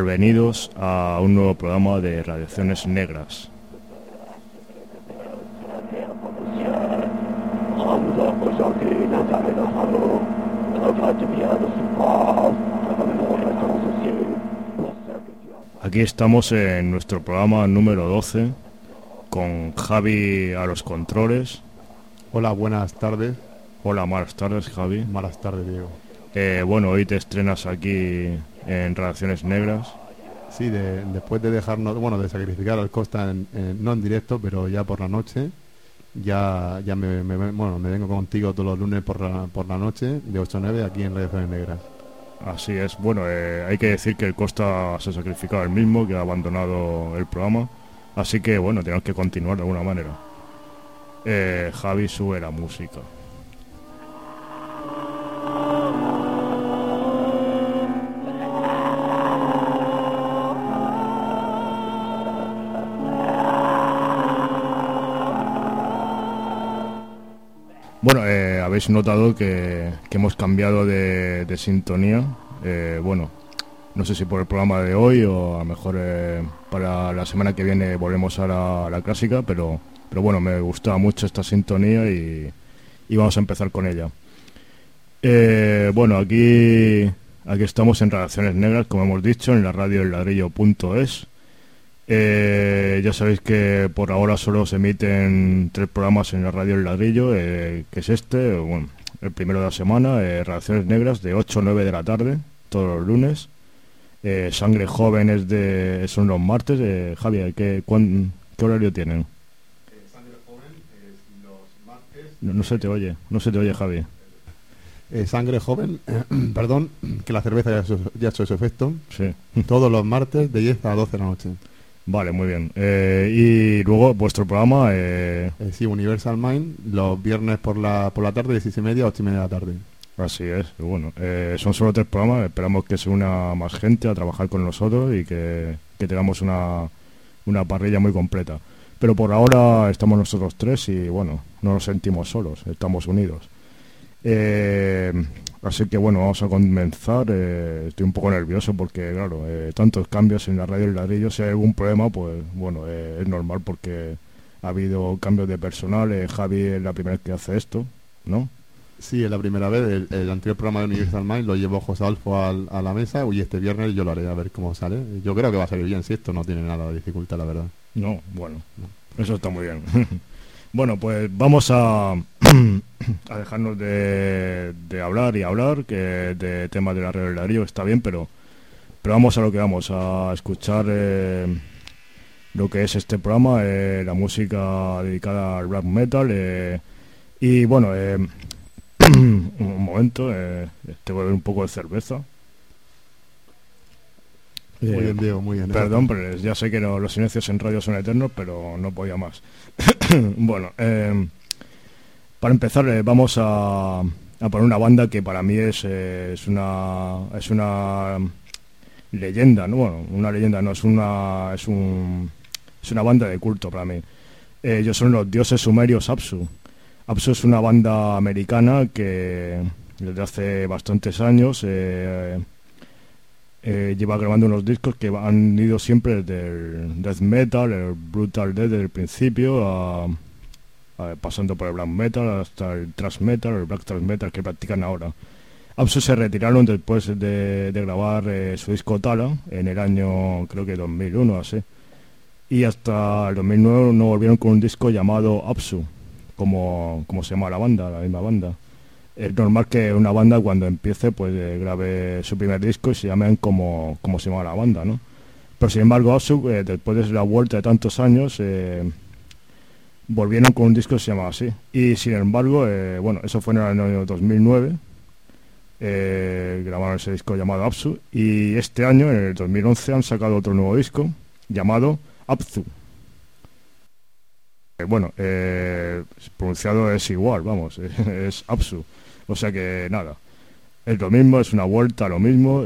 Malvenidos a un nuevo programa de Radiaciones Negras. Aquí estamos en nuestro programa número 12 con Javi a los controles. Hola, buenas tardes. Hola, malas tardes, Javi. Malas tardes, Diego. Eh, bueno, hoy te estrenas aquí en Relaciones Negras. Sí, después de dejarnos, bueno, de sacrificar al Costa, no en directo, pero ya por la noche, ya ya me, bueno, me vengo contigo todos los lunes por la, por la noche, de 8 a 9, aquí en Relaciones Negras. Así es, bueno, eh, hay que decir que el Costa se ha sacrificado el mismo, que ha abandonado el programa, así que bueno, tenemos que continuar de alguna manera. Eh, Javi sube la música. Eh, habéis notado que, hemos cambiado de, sintonía. Eh, bueno, no sé si por el programa de hoy o a lo mejor eh, para la semana que viene volvemos a la, clásica, pero, pero bueno, me gustaba mucho esta sintonía y, vamos a empezar con ella. bueno, aquí, aquí estamos en Relaciones Negras, como hemos dicho, en la radio el ladrillo.es. Eh, ya sabéis que por ahora solo se emiten tres programas en la radio El Ladrillo, eh, que es este, bueno, el primero de la semana, eh, Relaciones Negras, de 8 a 9 de la tarde, todos los lunes. Sangre Joven es de, son los martes. Javier, ¿qué, ¿qué horario tienen? Sangre Joven es los martes. No, se te oye, no se te oye, Javi. Sangre Joven, perdón, que la cerveza ya, ya ha hecho su efecto. Sí. Todos los martes de 10 a 12 de la noche. Vale, muy bien. Eh, y luego vuestro programa... Eh... eh sí, Universal Mind, los viernes por la, por la tarde, 16 y media, 8 y media de la tarde. Así es, bueno, eh, son solo tres programas, esperamos que se una más gente a trabajar con nosotros y que, tengamos una, una parrilla muy completa. Pero por ahora estamos nosotros tres y bueno, no nos sentimos solos, estamos unidos. Eh, Así que bueno, vamos a comenzar. Eh, estoy un poco nervioso porque, claro, eh, tantos cambios en la radio y ladrillo. Si hay algún problema, pues bueno, eh, es normal porque ha habido cambios de personal. Javi es la primera vez que hace esto, ¿no? Sí, es la primera vez. El, anterior programa de Universal Mind lo llevó José Alfo a la mesa y este viernes yo lo haré a ver cómo sale. Yo creo que va a salir bien, si esto no tiene nada de dificultad, la verdad. No, bueno, eso está muy bien. bueno, pues vamos a a dejarnos de, hablar y hablar, que de temas de la regularidad está bien, pero, pero vamos a lo que vamos, a escuchar eh, lo que es este programa, eh, la música dedicada al rap metal. Eh, y bueno, un momento, te voy a ver un poco de cerveza. Muy bien, Diego, muy bien. Perdón, pero ya sé que los silencios en radio son eternos, pero no podía más. bueno, eh, para empezar, eh, vamos a, poner una banda que para mí es, eh, es una es una leyenda, ¿no? Bueno, una leyenda no, es una, es un, es una banda de culto para mí. ellos son los dioses sumerios Apsu. Apsu es una banda americana que desde hace bastantes años eh, lleva grabando unos discos que han ido siempre del death metal, el brutal death desde el principio, pasando por el black metal hasta el thrash metal, el black thrash metal que practican ahora. Apsu se retiraron después de, grabar eh, su disco Tala en el año creo que 2001 así y hasta el 2009 no volvieron con un disco llamado Apsu como, como se llama la banda, la misma banda es normal que una banda cuando empiece pues eh, grabe su primer disco y se llamen como, como se llama la banda, ¿no? Pero sin embargo, Apsu, eh, después de la vuelta de tantos años, eh, volvieron con un disco que se llama así. Y sin embargo, bueno, eso fue en el año 2009, grabaron ese disco llamado Apsu, y este año, en el 2011, han sacado otro nuevo disco llamado Apsu. bueno, pronunciado es igual, vamos, es Apsu. O sea que nada, es lo mismo, es una vuelta a lo mismo,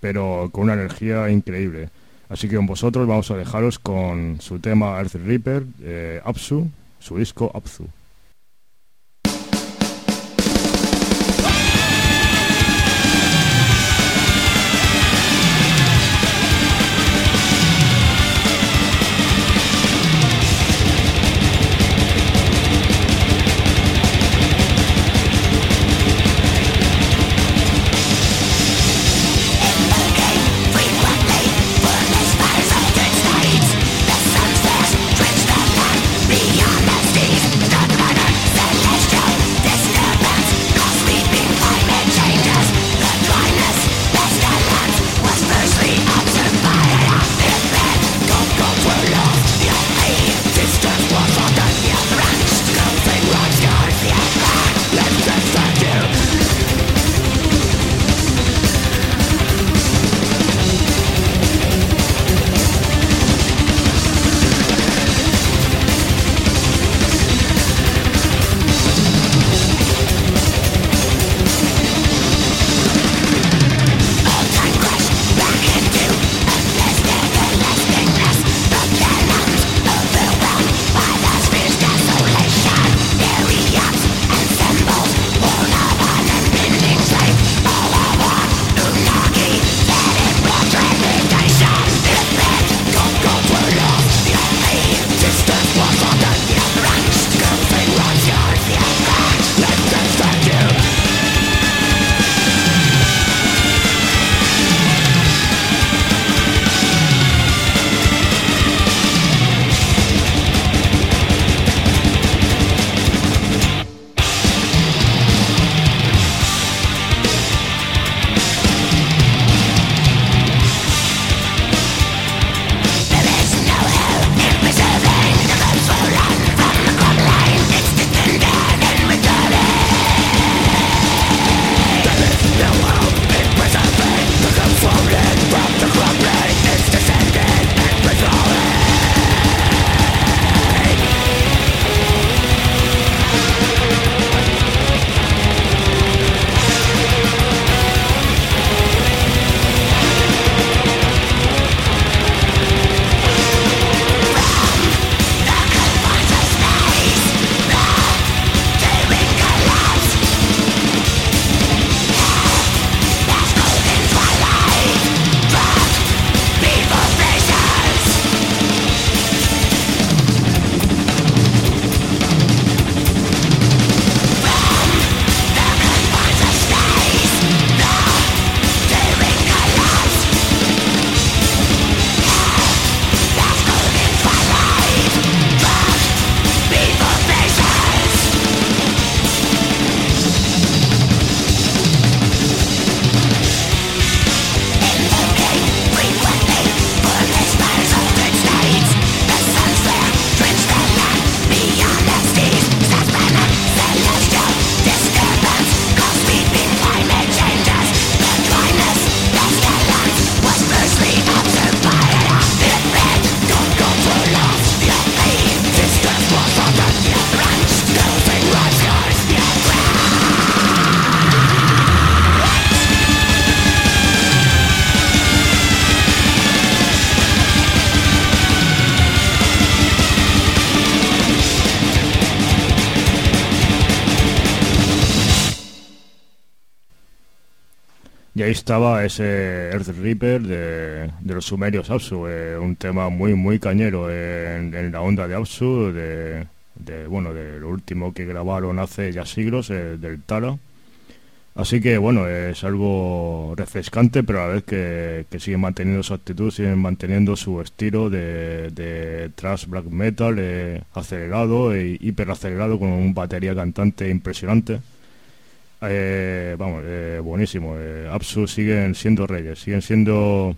pero con una energía increíble. Así que con vosotros vamos a dejaros con su tema Earth Reaper, eh, Apsu, su disco Apsu. Estaba ese Earth Reaper de, los sumerios Apsu, eh, un tema muy muy cañero en, la onda de Apsu, de, bueno, de lo último que grabaron hace ya siglos, eh, del Tara. Así que bueno, es algo refrescante, pero a la vez que, que siguen manteniendo su actitud, siguen manteniendo su estilo de, de thrash black metal eh, acelerado e hiper acelerado con un batería cantante impresionante. Eh, vamos, eh, buenísimo. Eh, Absu siguen siendo reyes, siguen siendo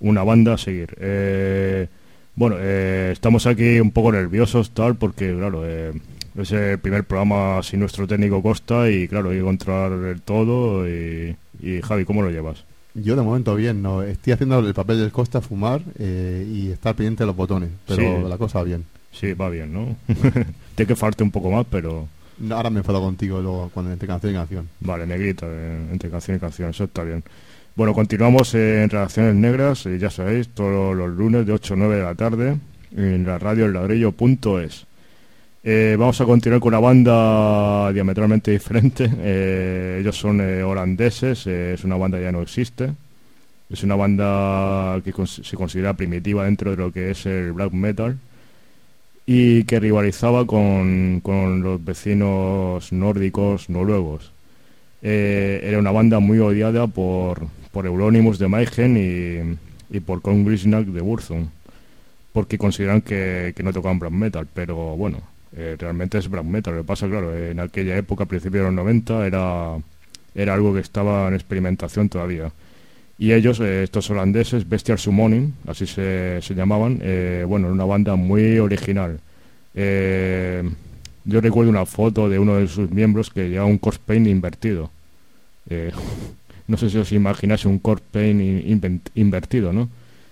una banda a seguir. Eh, bueno, estamos aquí un poco nerviosos, tal, porque, claro, es el primer programa sin nuestro técnico Costa y, claro, hay que controlar todo. Y, Javi, ¿cómo lo llevas? Yo de momento bien, no estoy haciendo el papel del Costa, fumar y estar pendiente de los botones, pero la cosa va bien. Sí, va bien, ¿no? Tiene que faltar un poco más, pero... Ahora me enfado contigo luego cuando entre canción y canción. Vale, negrita, eh, entre canción y canción, eso está bien. Bueno, continuamos en Relaciones Negras, ya sabéis, todos los lunes de 8 a 9 de la tarde en la radio el ladrillo.es. Eh, vamos a continuar con una banda diametralmente diferente. Eh, ellos son holandeses, es una banda que ya no existe. Es una banda que se considera primitiva dentro de lo que es el black metal y que rivalizaba con, con los vecinos nórdicos noruegos. Eh, era una banda muy odiada por, por Euronymous de Maigen y, y por Kongrisnak de Burzum, porque consideran que, que, no tocaban black metal, pero bueno, eh, realmente es black metal. Lo que pasa, claro, en aquella época, a principios de los 90, era, era algo que estaba en experimentación todavía. Y ellos, eh, estos holandeses, Bestial Summoning, así se, llamaban, eh, bueno, una banda muy original. Eh, yo recuerdo una foto de uno de sus miembros que llevaba un paint invertido. no sé si os imagináis un corpse paint invertido, ¿no?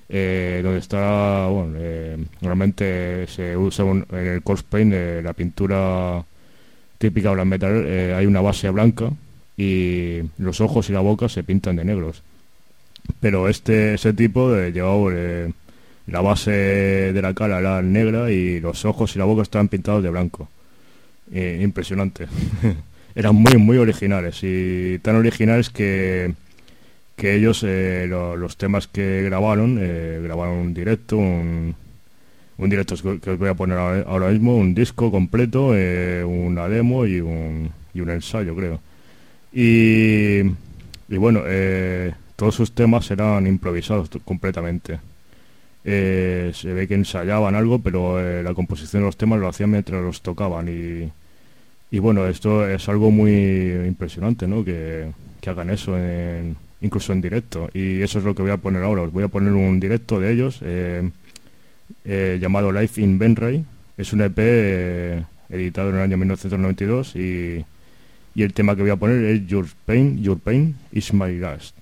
donde está, bueno, normalmente se usa en el paint, la pintura típica black metal, hay una base blanca y los ojos y la boca se pintan de negros pero este ese tipo de llevaba eh, la base de la cara era negra y los ojos y la boca estaban pintados de blanco. Eh, impresionante. Eran muy muy originales y tan originales que que ellos eh, los temas que grabaron grabaron un directo un, un directo que os voy a poner ahora mismo un disco completo una demo y un, y un ensayo creo. Y, y bueno todos sus temas eran improvisados completamente. Eh, se ve que ensayaban algo, pero eh, la composición de los temas lo hacían mientras los tocaban. Y, y bueno, esto es algo muy impresionante, ¿no? Que, hagan eso, incluso en directo. Y eso es lo que voy a poner ahora. Os voy a poner un directo de ellos eh, llamado Life in Benray. Es un EP editado en el año 1992 y, y el tema que voy a poner es Your Pain, Your Pain is My Last.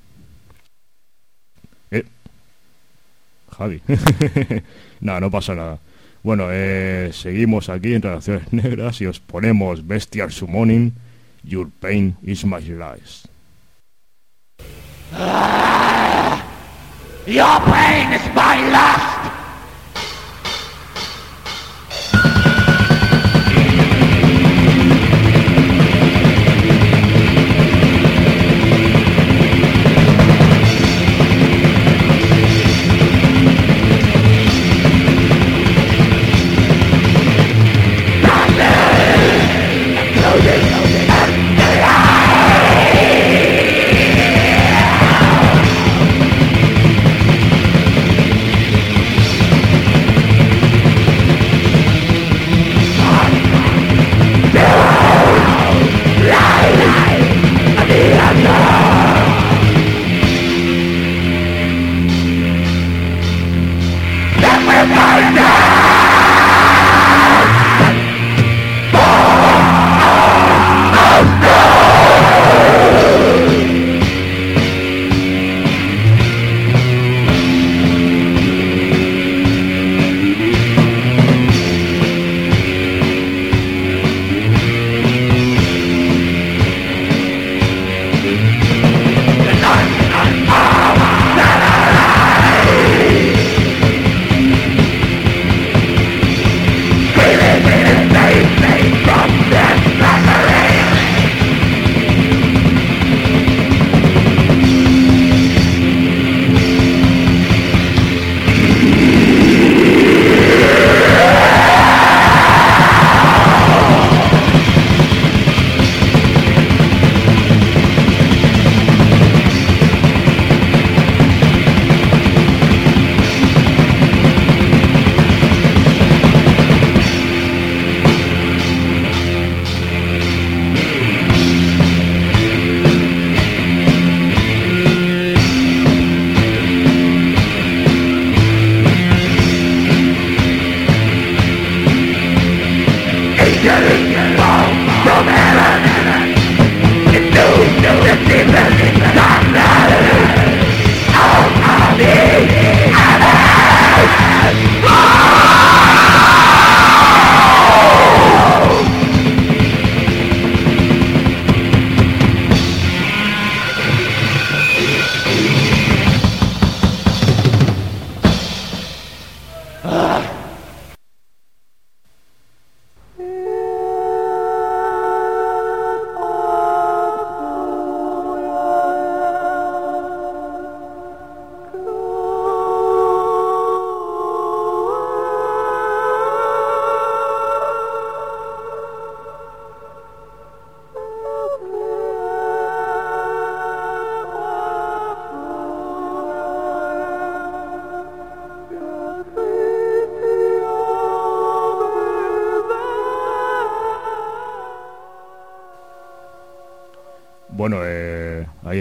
Javi. no, no pasa nada. Bueno, eh, seguimos aquí en Relaciones Negras y os ponemos Bestial Summoning, Your Pain is My Life. your pain is my lust!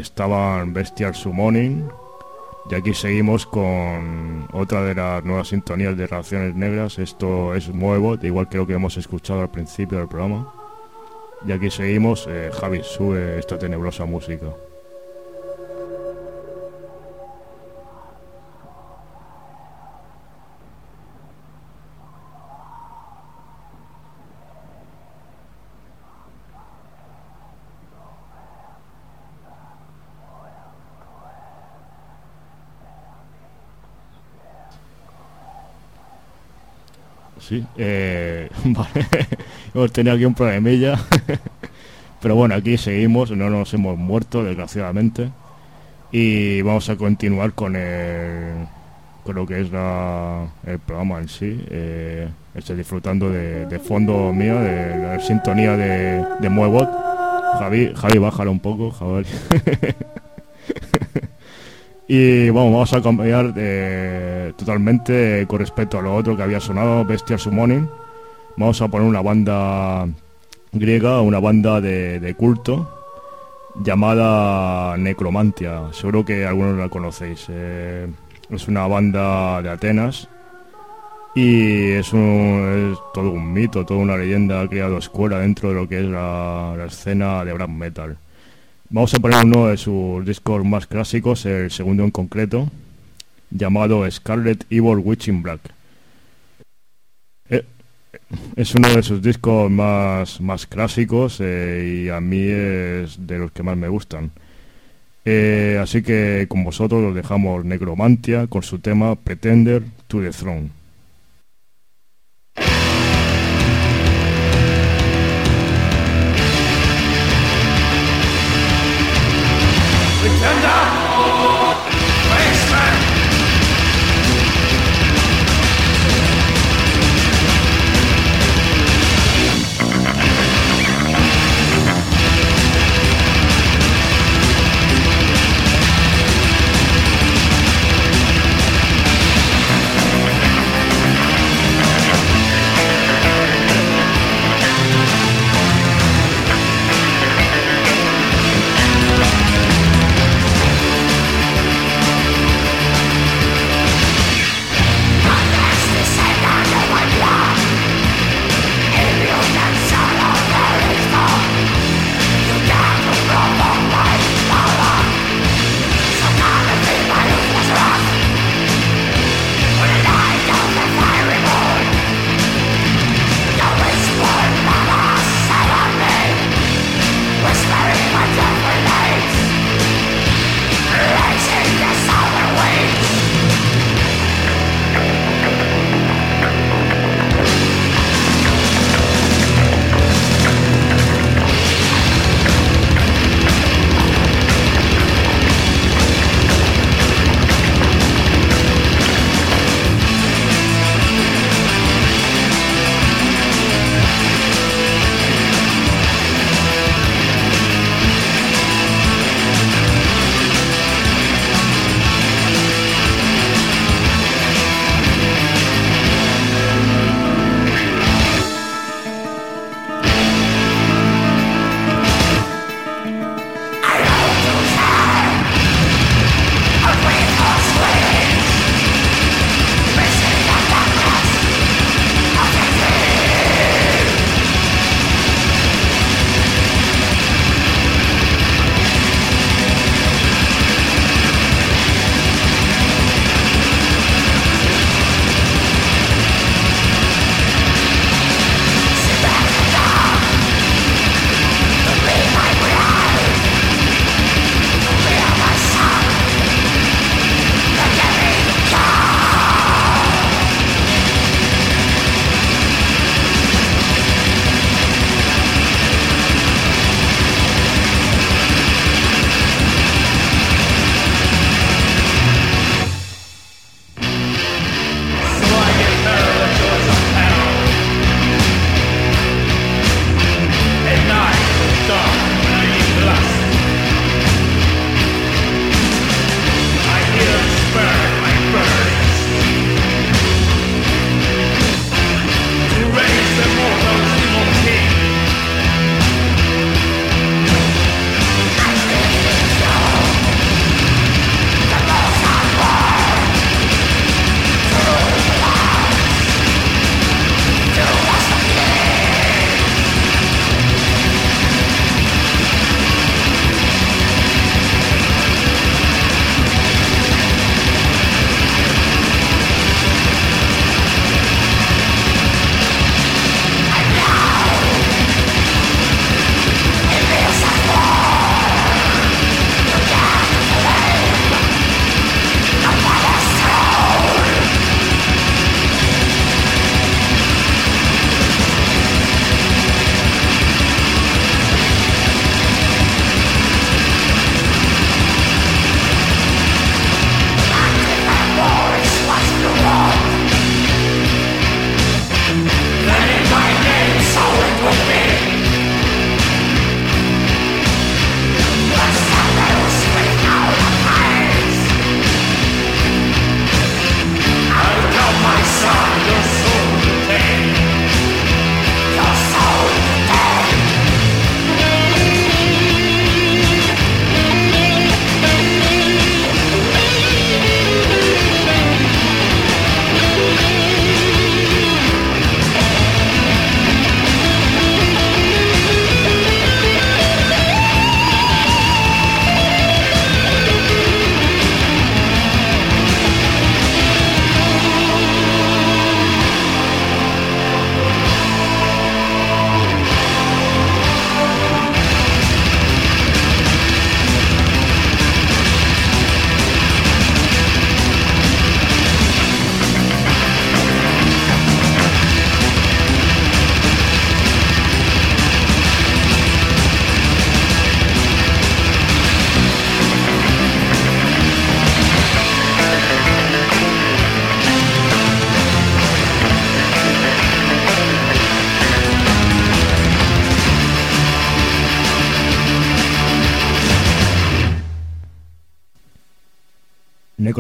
Estaban Bestial Summoning. Y aquí seguimos con otra de las nuevas sintonías de Reacciones Negras. Esto es nuevo, de igual que lo que hemos escuchado al principio del programa. Y aquí seguimos, eh, Javi, sube esta tenebrosa música. Sí, eh, vale. hemos tenido aquí un problemilla. Pero bueno, aquí seguimos, no nos hemos muerto, desgraciadamente. Y vamos a continuar con el, con lo que es el programa en sí. Eh, estoy disfrutando de, fondo mío, de la sintonía de, de Muevot. Javi, Javi, bájalo un poco, Javi. Y bueno, vamos a cambiar totalmente con respecto a lo otro que había sonado, Bestial Summoning. Vamos a poner una banda griega, una banda de, culto llamada Necromantia. Seguro que algunos la conocéis. Eh, es una banda de Atenas y es, todo un mito, toda una leyenda ha creado escuela dentro de lo que es la, la escena de black metal. Vamos a poner uno de sus discos más clásicos, el segundo en concreto, llamado Scarlet Evil Witching Black. Eh, es uno de sus discos más, más clásicos eh, y a mí es de los que más me gustan. Eh, así que con vosotros los dejamos Necromantia con su tema Pretender to the Throne.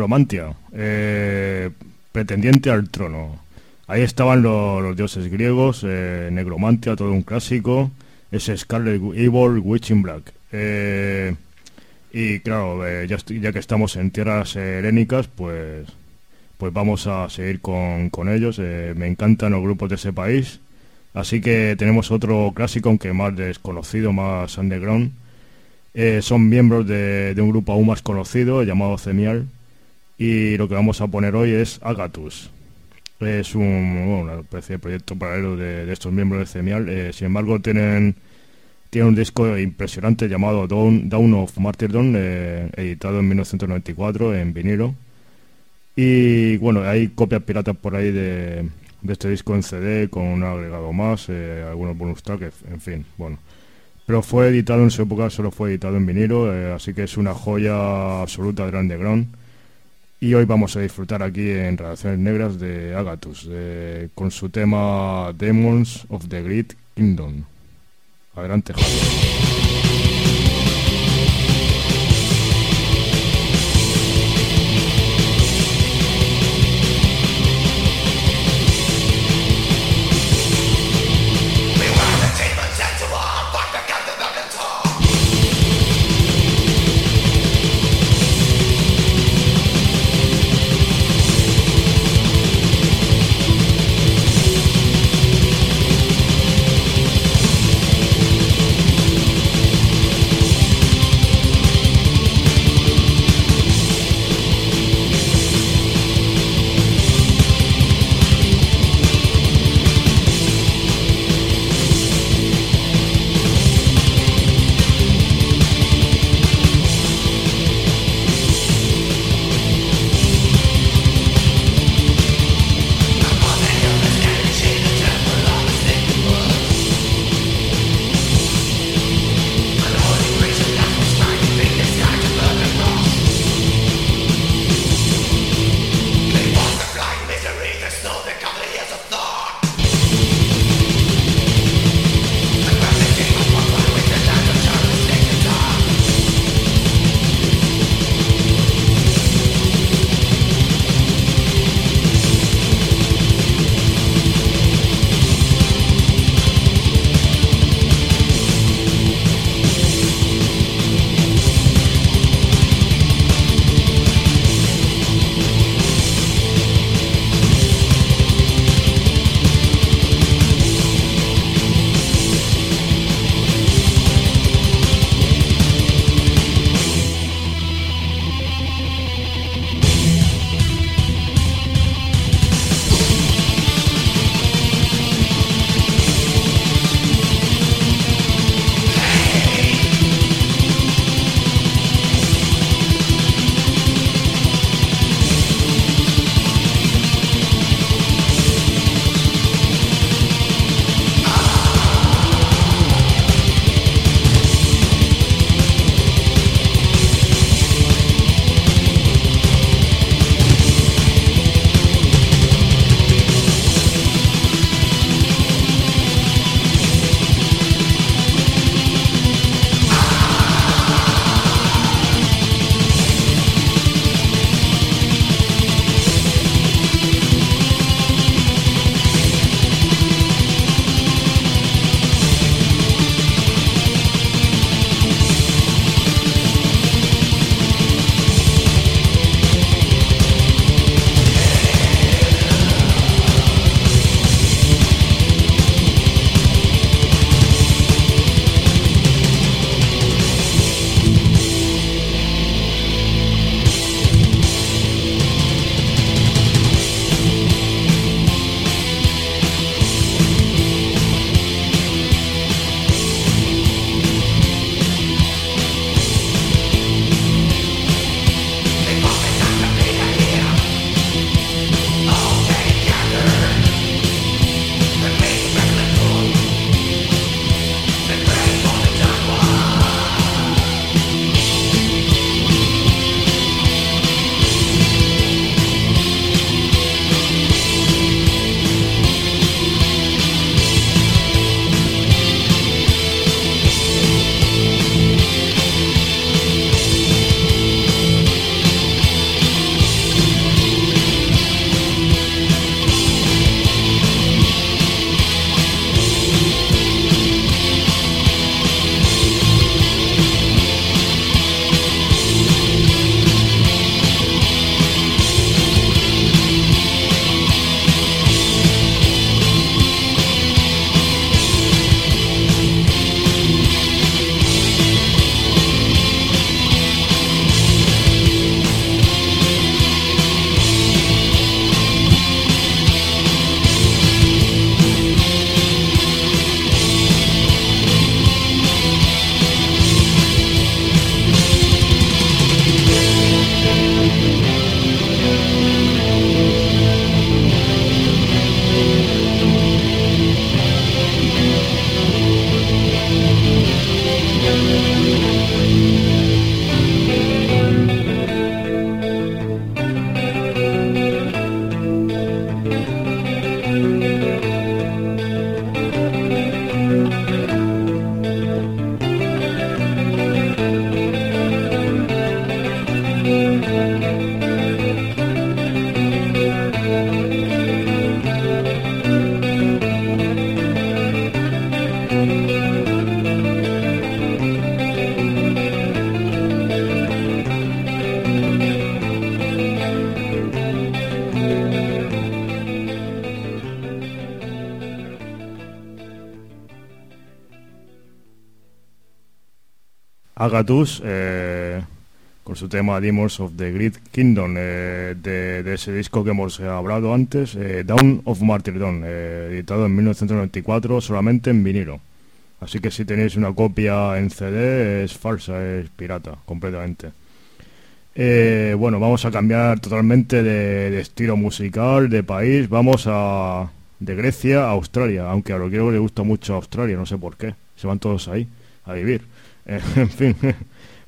Necromantia, eh, pretendiente al trono. Ahí estaban los, dioses griegos, eh, Necromantia, todo un clásico, ese Scarlet Evil, Witching Black. Eh, y claro, ya, ya, que estamos en tierras helénicas, pues, pues vamos a seguir con, con ellos. me encantan los grupos de ese país. Así que tenemos otro clásico, aunque más desconocido, más underground. son miembros de, de, un grupo aún más conocido llamado Cemial y lo que vamos a poner hoy es Agatus. Es un, una especie de proyecto paralelo de, estos miembros de CEMIAL. Eh, sin embargo, tienen, tienen un disco impresionante llamado Down, of Martyrdom, eh, editado en 1994 en vinilo. Y bueno, hay copias piratas por ahí de, este disco en CD con un agregado más, eh, algunos bonus tracks, en fin, bueno. Pero fue editado en su época, solo fue editado en vinilo, así que es una joya absoluta del underground y hoy vamos a disfrutar aquí en Relaciones Negras de Agatus, con su tema Demons of the Great Kingdom. Adelante, Javier. Agatus eh, con su tema Demons of the Great Kingdom eh, de, ese disco que hemos hablado antes, eh, Down of Martyrdom, editado en 1994 solamente en vinilo. Así que si tenéis una copia en CD es falsa, es pirata, completamente. bueno, vamos a cambiar totalmente de, estilo musical, de país. Vamos a de Grecia a Australia, aunque a lo que le gusta mucho Australia, no sé por qué. Se van todos ahí a vivir. en fin,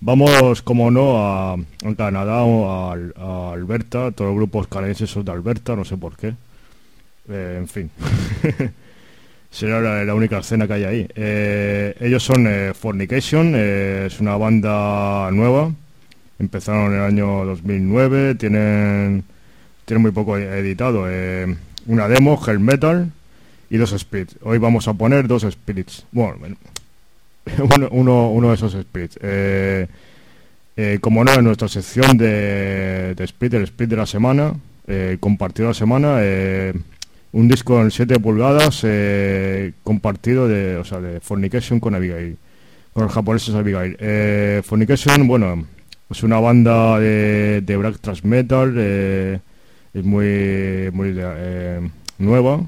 vamos, como no, a, Canadá o a, Alberta. Todos los grupos canadienses son de Alberta, no sé por qué. Eh, en fin. Será la, única escena que hay ahí. Eh, ellos son eh, Fornication, es una banda nueva. Empezaron en el año 2009, tienen, tienen muy poco editado. una demo, Hell Metal y dos spirits. Hoy vamos a poner dos spirits. Bueno, uno, uno de esos splits. Eh, eh, como no, en nuestra sección de, de el split de la semana, eh, compartido la semana, un disco en 7 pulgadas compartido de, o sea, de Fornication con Abigail, con los japoneses Abigail. Fornication, bueno, es una banda de, de black thrash metal, es muy, muy nueva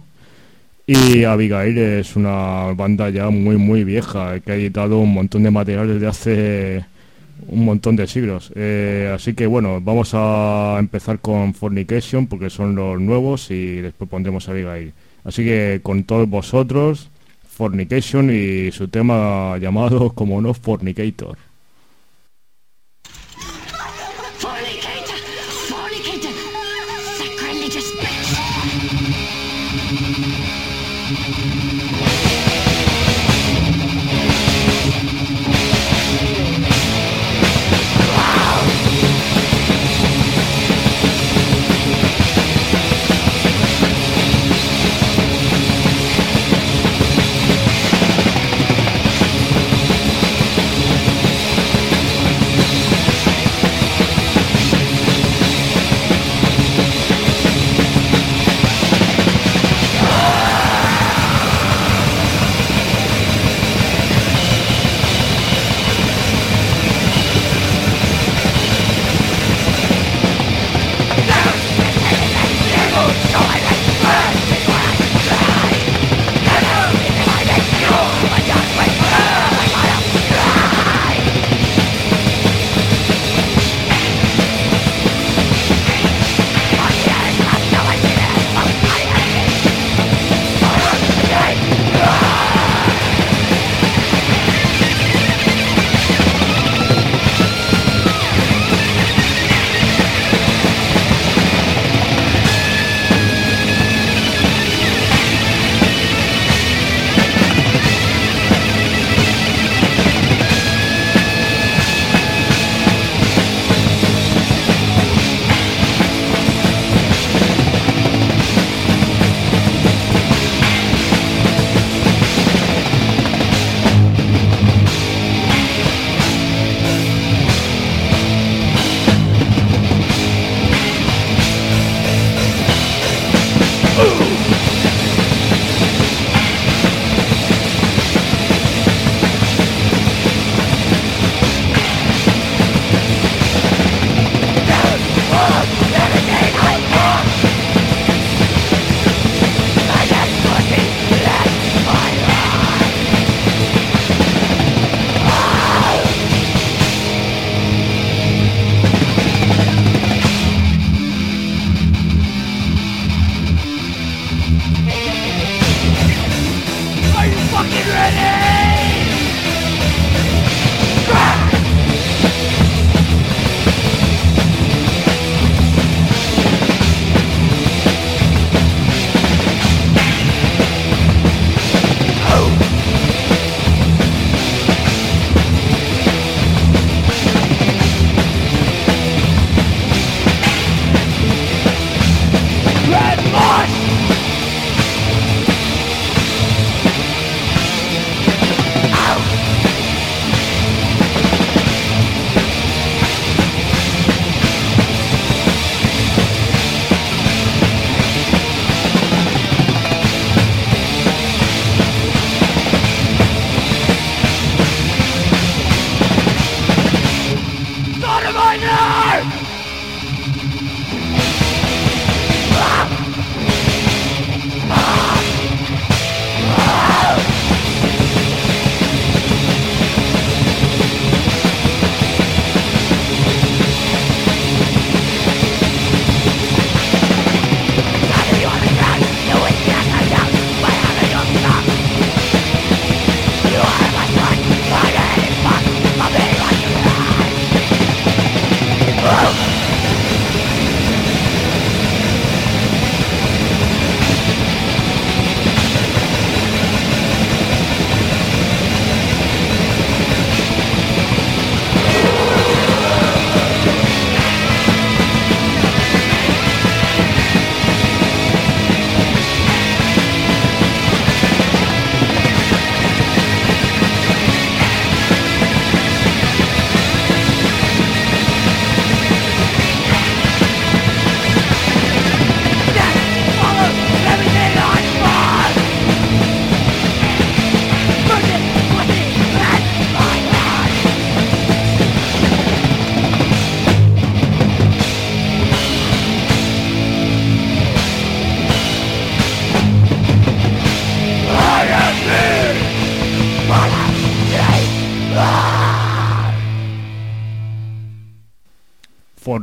y Abigail es una banda ya muy, muy vieja, que ha editado un montón de material desde hace un montón de siglos. Eh, así que bueno, vamos a empezar con Fornication porque son los nuevos y después pondremos Abigail. Así que con todos vosotros, Fornication y su tema llamado como no Fornicator.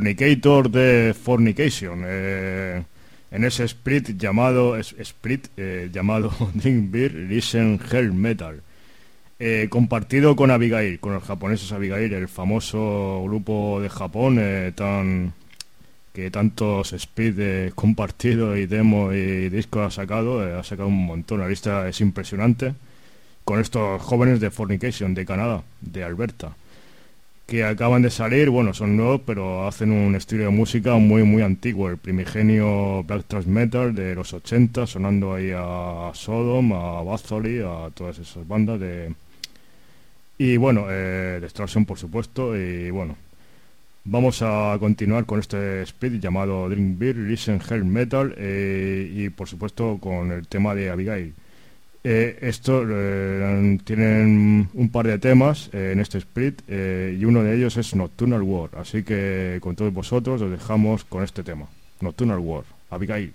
Fornicator de Fornication. Eh, en ese split llamado split eh, llamado Drink Beer Listen Hell Metal. Eh, compartido con Abigail, con los japoneses Abigail, el famoso grupo de Japón tan que tantos speed compartido y demo y discos ha sacado, ha sacado un montón, la lista es impresionante con estos jóvenes de Fornication de Canadá, de Alberta que acaban de salir, bueno, son nuevos, pero hacen un estilo de música muy, muy antiguo, el primigenio black thrash metal de los 80, sonando ahí a Sodom, a Bathory, a todas esas bandas de... Y bueno, eh, Destruction, por supuesto, y bueno, vamos a continuar con este speed llamado Drink Beer, Listen Hell Metal, eh, y por supuesto con el tema de Abigail. Eh, esto eh, tienen un par de temas eh, en este split y uno de ellos es Nocturnal War. Así que con todos vosotros os dejamos con este tema. Nocturnal War. Abigail.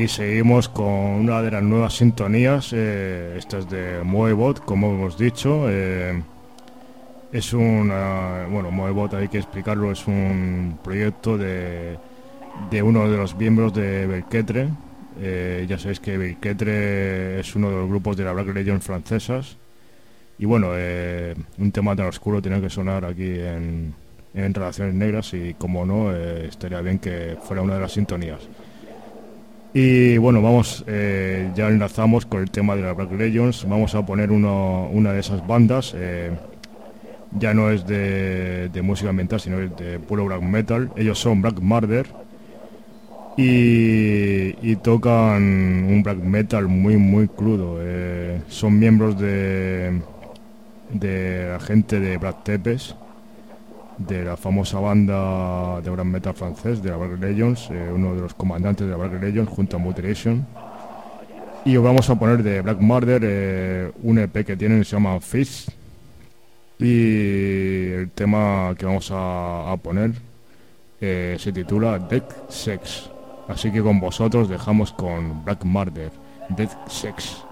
Y seguimos con una de las nuevas sintonías, eh, esta es de Moebot, como hemos dicho. Eh, es una, bueno, Moebot hay que explicarlo, es un proyecto de, de uno de los miembros de Belquetre, Eh, ya sabéis que Beiketre es uno de los grupos de la Black Legion francesas. Y bueno, eh, un tema tan oscuro tiene que sonar aquí en, en Relaciones Negras y como no, estaría bien que fuera una de las sintonías. Y bueno, vamos, eh, ya enlazamos con el tema de la Black Legends. Vamos a poner uno, una de esas bandas. eh, ya no es de, música ambiental, sino es de puro black metal. Ellos son Black Murder y, y tocan un black metal muy, muy crudo. eh, son miembros de, de la gente de Black Tepes de la famosa banda de black metal francés, de la Black Legends, eh, uno de los comandantes de la Black Legends junto a Mutilation. Y os vamos a poner de Black Murder eh, un EP que tienen, se llama Fist. Y el tema que vamos a, poner eh, se titula Dead Sex. Así que con vosotros dejamos con Black Murder, Dead Sex.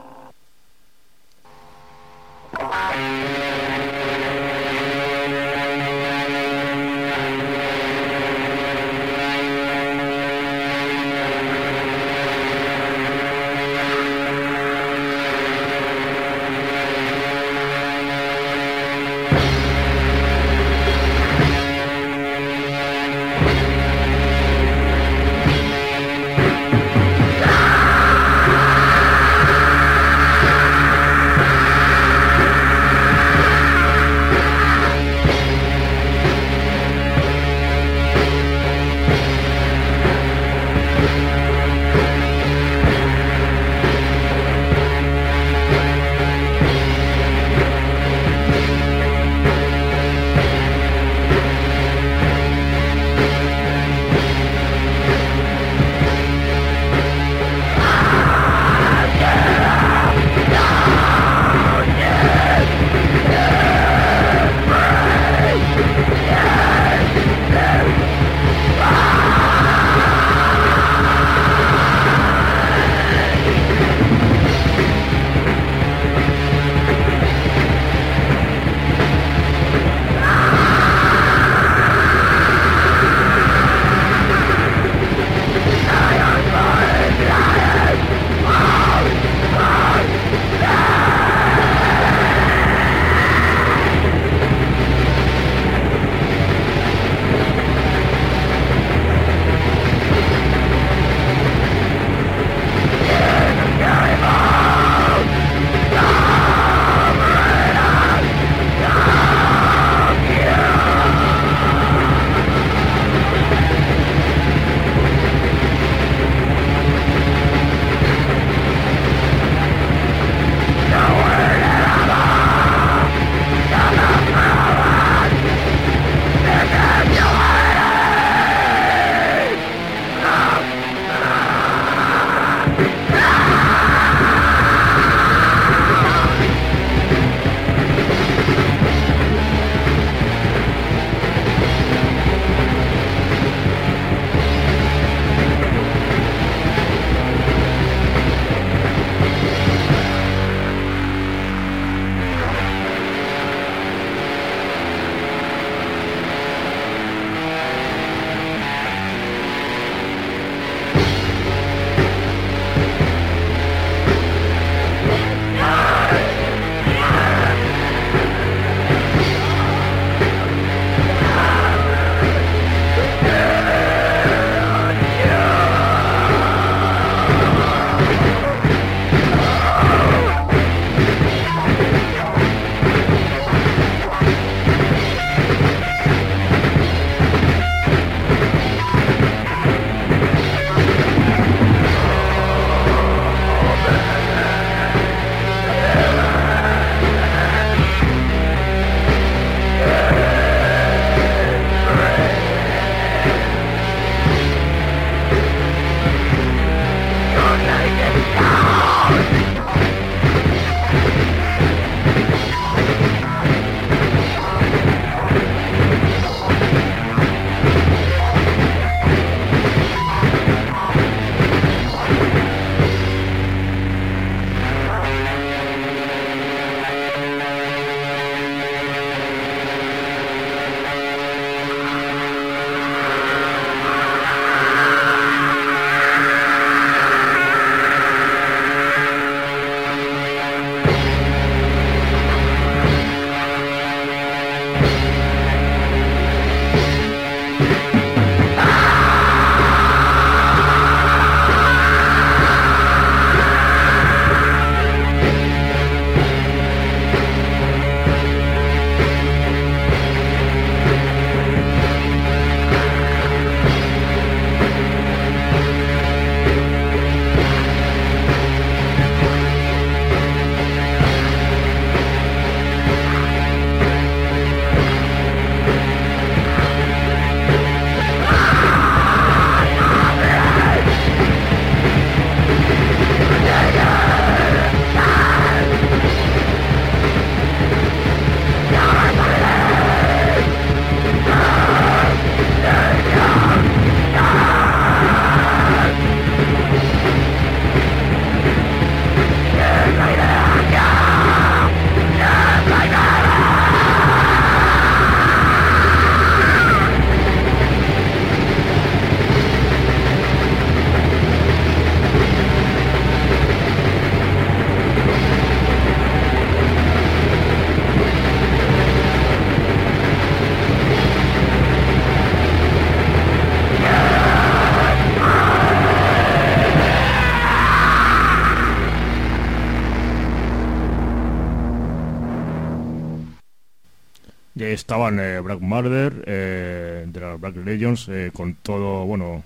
Y ahí estaban eh, Black Murder, eh, de las Black Legends, eh, con todo, bueno,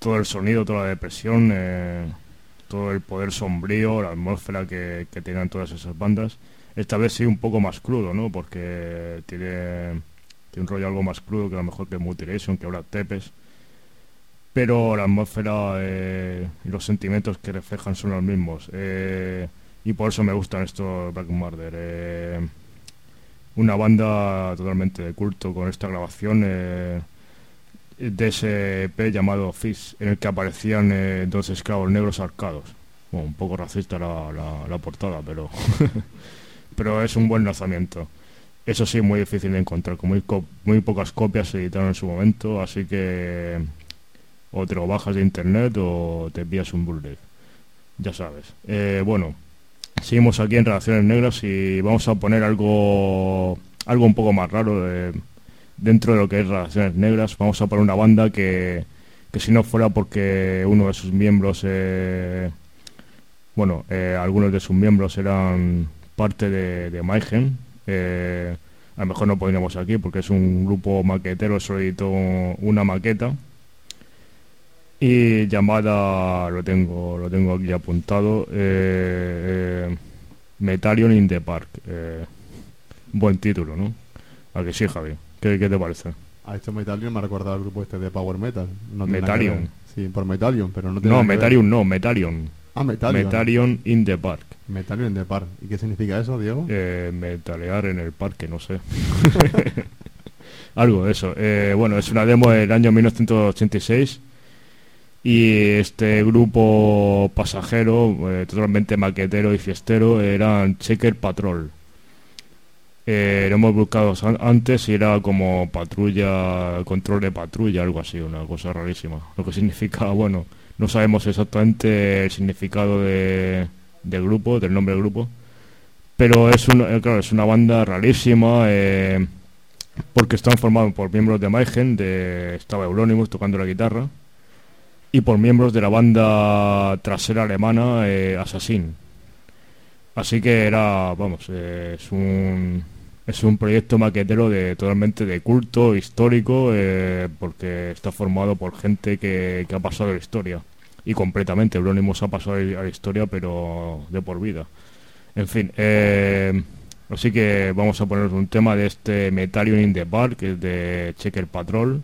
todo el sonido, toda la depresión, eh, todo el poder sombrío, la atmósfera que, que tenían todas esas bandas. Esta vez sí un poco más crudo, ¿no? Porque tiene, tiene un rollo algo más crudo que a lo mejor que Mutilation, que ahora Tepes. Pero la atmósfera eh, y los sentimientos que reflejan son los mismos. eh, y por eso me gustan estos Black Murder. Una banda totalmente de culto con esta grabación eh, de ese EP llamado Fish, en el que aparecían eh, dos esclavos negros arcados. Bueno, un poco racista la, la- portada, pero, pero es un buen lanzamiento. Eso sí, muy difícil de encontrar, con muy, muy pocas copias se editaron en su momento, así que o te lo bajas de internet o te envías un bootleg, ya sabes. Eh, bueno, seguimos aquí en Relaciones Negras y vamos a poner algo algo un poco más raro de- dentro de lo que es Relaciones Negras. Vamos a poner una banda que, que si no fuera porque uno de sus miembros, eh, bueno, eh, algunos de sus miembros eran parte de, de Mayhem, eh, a lo mejor no pondríamos aquí porque es un grupo maquetero, solo editó una maqueta y llamada lo tengo lo tengo aquí apuntado eh, eh, Metalion in the Park eh, buen título ¿no? ¿a que sí Javi? ¿qué, qué te parece? Ha hecho Metalion, me ha recordado al grupo este de Power Metal. No Metalion. Sí, por Metalion, pero no tiene no. Metalion no Metalion Ah, Metalion. Metalion in the Park Metalion de par. ¿Y qué significa eso, Diego? eh, metalear en el parque no sé algo de eso Eh, bueno es una demo del año 1986 y este grupo pasajero eh, totalmente maquetero y fiestero eran Checker Patrol. Eh, lo hemos buscado an- antes y era como patrulla control de patrulla algo así una cosa rarísima. Lo que significa bueno no sabemos exactamente el significado de, del grupo del nombre del grupo pero es una, eh, claro, es una banda rarísima porque están formados por miembros de Mayhem, de, estaba Euronymous tocando la guitarra, y por miembros de la banda trasera alemana eh, Assassin. Así que era, vamos, eh, es un es un proyecto maquetero de totalmente de culto histórico eh, porque está formado por gente que, ha pasado la historia y completamente Euronymous ha pasado a la historia pero de por vida. En fin, eh, así que vamos a poner un tema de este Metalion in the Park, que es de Checker Patrol,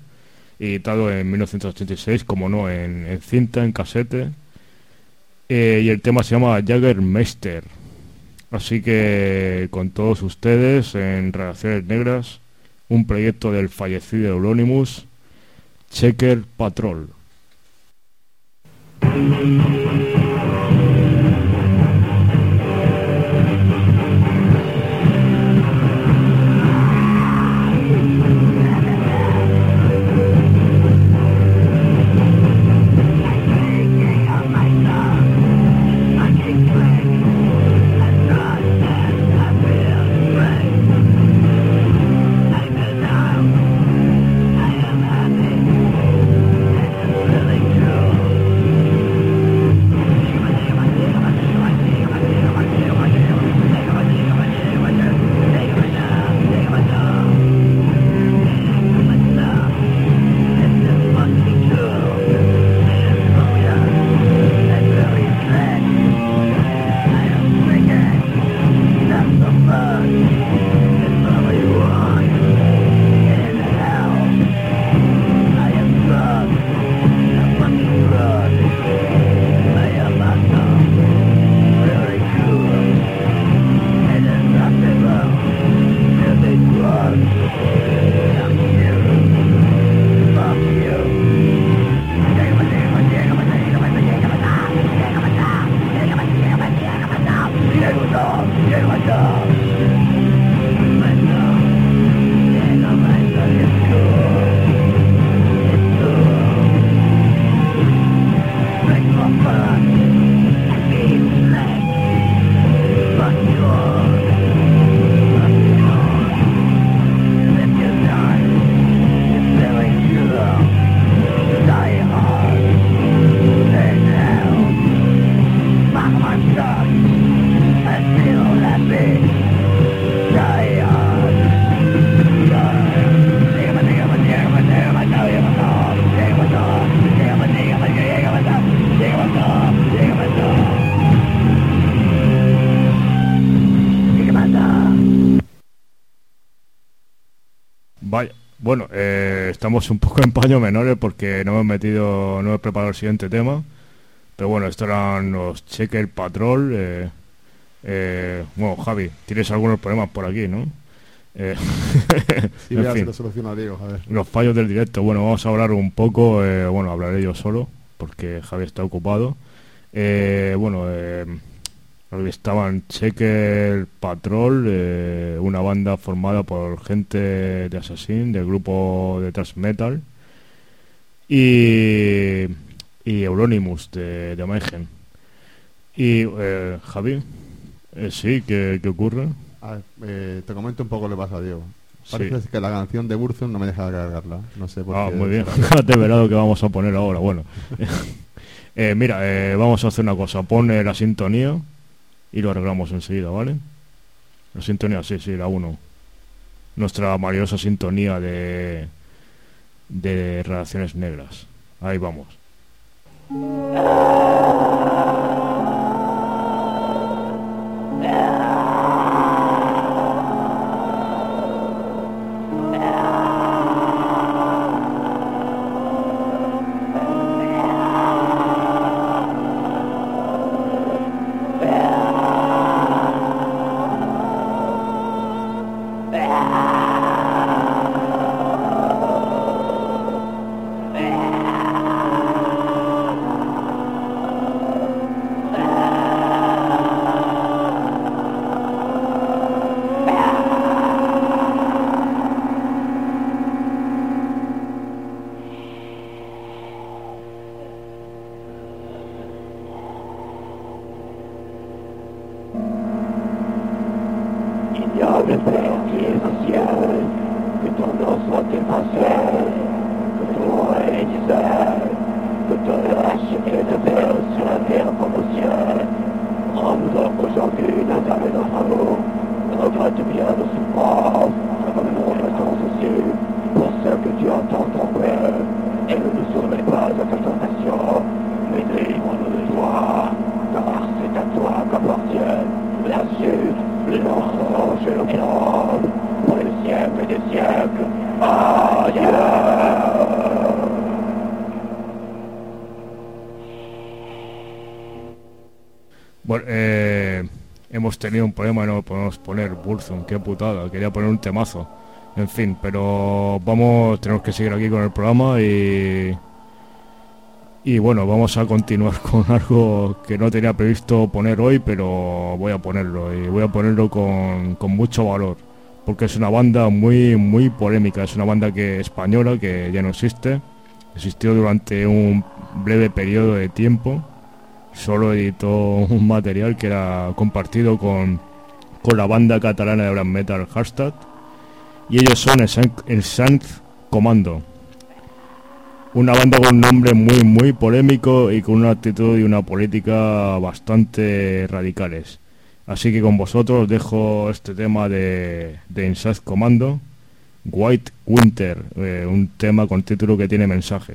editado en 1986, como no, en, cinta, en casete. Eh, y el tema se llama Jaggermeister. Así que con todos ustedes en Relaciones Negras, un proyecto del fallecido Euronymous, Checker Patrol. Estamos un poco en paño menores porque no hemos metido, no he preparado el siguiente tema. Pero bueno, estos eran los Checker Patrol. Eh, eh, bueno, Javi, tienes algunos problemas por aquí, ¿no? Eh, Sí, en lo a ver. los fallos del directo. Bueno, vamos a hablar un poco. eh, bueno, hablaré yo solo porque Javi está ocupado. Eh, bueno, estaban Checker Patrol, eh, una banda formada por gente de Assassin, del grupo de thrash metal, y, y Euronymous de, de Mayhem. Y eh, Javi, eh, sí, ¿qué, qué ocurre? A ver, eh, te comento un poco lo que pasa, Diego. Sí. Parece que la canción de Burzum no me deja cargarla. No sé por Ah, qué. muy bien. Fíjate, verá lo que vamos a poner ahora. Bueno, mira, vamos a hacer una cosa. Pone la sintonía y lo arreglamos enseguida, ¿vale? La sintonía, sí, sí, la 1. Nuestra maravillosa sintonía de, de Relaciones Negras. Ahí vamos. Tenido un problema, no podemos poner Burzum, qué putada, quería poner un temazo. En fin, pero vamos, tenemos que seguir aquí con el programa y. Y bueno, vamos a continuar con algo que no tenía previsto poner hoy, pero voy a ponerlo y voy a ponerlo con, con mucho valor, porque es una banda muy, muy polémica, es una banda que española que ya no existe, existió durante un breve periodo de tiempo, solo editó un material que era compartido con, con la banda catalana de black metal Hashtag y ellos son el, San- el Comando. Una banda con un nombre muy muy polémico y con una actitud y una política bastante radicales. Así que con vosotros dejo este tema de, de Inside Commando White Winter eh, un tema con título que tiene mensaje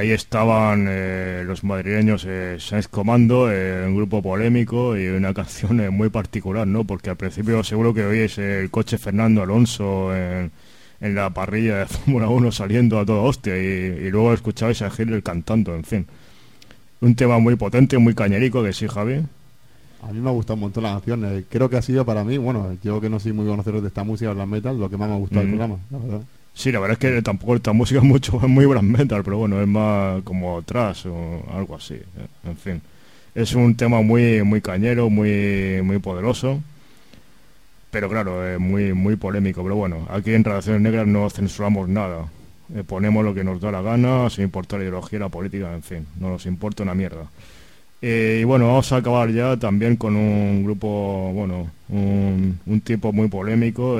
ahí estaban eh, los madrileños eh, Sáenz Comando, eh, un grupo polémico y una canción eh, muy particular, ¿no? Porque al principio seguro que oíais el coche Fernando Alonso en, en la parrilla de Fórmula 1 saliendo a toda hostia y, y luego escuchabais a Hitler cantando, en fin. Un tema muy potente, muy cañerico, que sí, Javi. A mí me ha gustado un montón la canción. eh, creo que ha sido para mí, bueno, yo que no soy muy conocedor de esta música, black metal, lo que más me ha gustado del Mm. programa, la verdad. Sí, la verdad es que tampoco esta música es mucho, es muy black metal, pero bueno, es más como trash o algo así. eh, En fin, es un tema muy muy cañero, muy muy poderoso, pero claro, es muy muy polémico. Pero bueno, aquí en Relaciones Negras no censuramos nada. Eh, ponemos lo que nos da la gana, sin importar la ideología, la política, en fin, no nos importa una mierda. Eh, y bueno, vamos a acabar ya también con un grupo, bueno, un, un tipo muy polémico.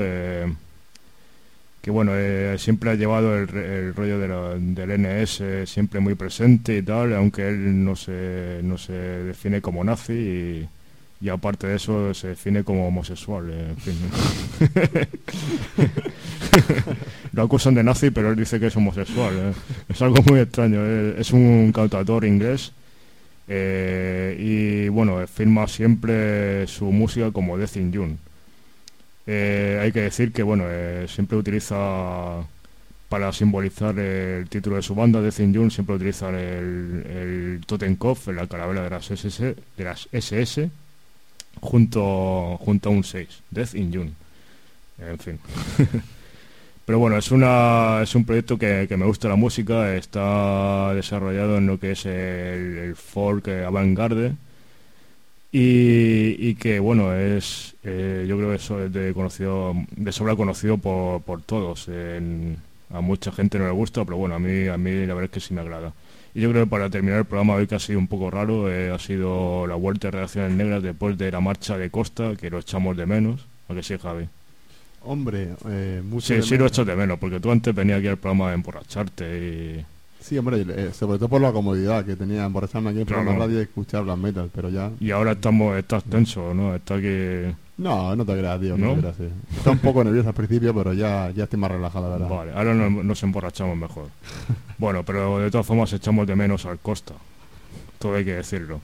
Que bueno, eh, siempre ha llevado el, el rollo de del NS siempre muy presente y tal, aunque él no se, no se define como nazi y, aparte de eso se define como homosexual, eh, en fin. Lo acusan de nazi, pero él dice que es homosexual. eh. Es algo muy extraño. Es un cantautor inglés y bueno, firma siempre su música como Death in June. Eh, hay que decir que bueno, eh, siempre utiliza para simbolizar el título de su banda, Death in June, siempre utilizan el, el Totenkopf, la calavera de las SS, de las SS junto, junto a un 6, Death in June. En fin. Pero bueno, es una es un proyecto que, que me gusta la música, está desarrollado en lo que es el, el folk eh, avant-garde y, y que bueno es eh, yo creo que eso es de conocido de sobra conocido por, por todos. En- a mucha gente no le gusta pero bueno a mí a mí la verdad es que sí me agrada. Y yo creo que para terminar el programa hoy que ha sido un poco raro eh, ha sido la vuelta de reacciones negras después de la marcha de Costa que lo echamos de menos. ¿a que sí Javi? Hombre, eh, mucho Sí, de sí lo echo de menos porque tú antes venías aquí al programa de emborracharte y Sí, hombre, eh, sobre todo por la comodidad que tenía emborracharme aquí en Claro. radio y escuchar black metal, pero ya... y ahora estamos estás tenso ¿no? está aquí No, no te creas, tío, no, ¿No? te creas. sí. Está un poco nervioso al principio, pero ya, ya estoy más relajado, la verdad. Vale, ahora nos, nos emborrachamos mejor. bueno, pero de todas formas echamos de menos al Costa. Todo hay que decirlo.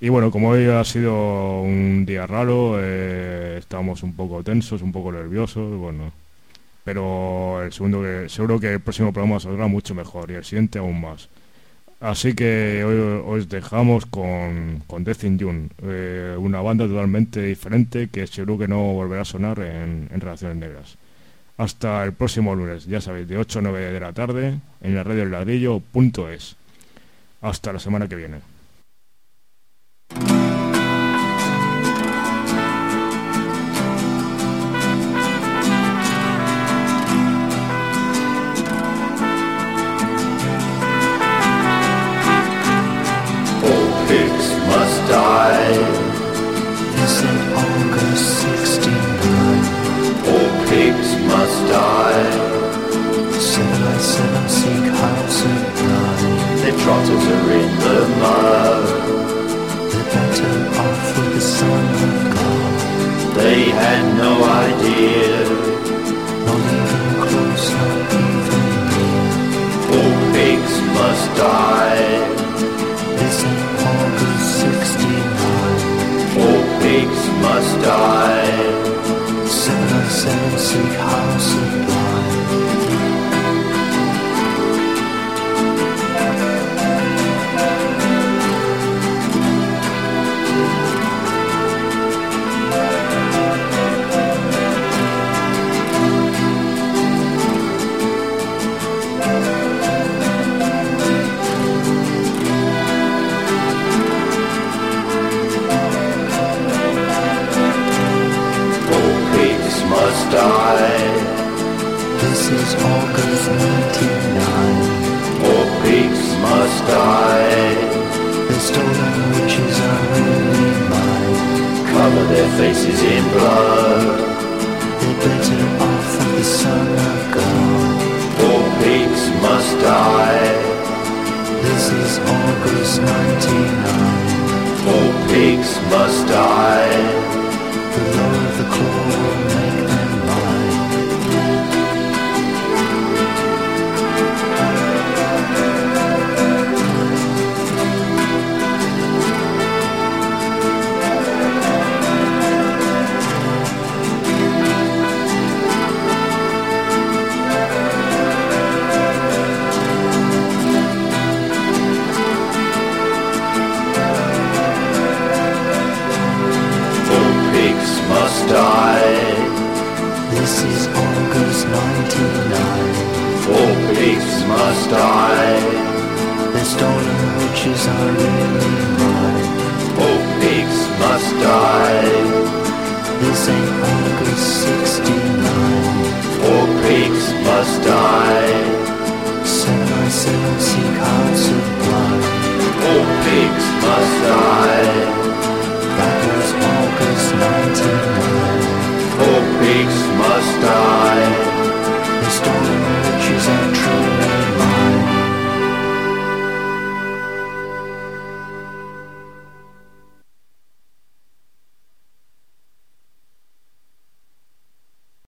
Y bueno, como hoy ha sido un día raro, eh, estamos un poco tensos, un poco nerviosos, bueno. Pero el segundo que, seguro que el próximo programa saldrá mucho mejor y el siguiente aún más. Así que hoy os dejamos con, con Death in June, eh, una banda totalmente diferente que seguro que no volverá a sonar en, en Relaciones Negras. Hasta el próximo lunes, ya sabéis, de 8 a 9 de la tarde en la radio ladrillo.es. Hasta la semana que viene. Pigs must die. This in August 69. All pigs must die. Seven by seven Seek House at 9. Their trotters are in the mud. They're better off with the Son of God. They had no idea. Not even close, not even near. All pigs must die. must die. Seven, seek house of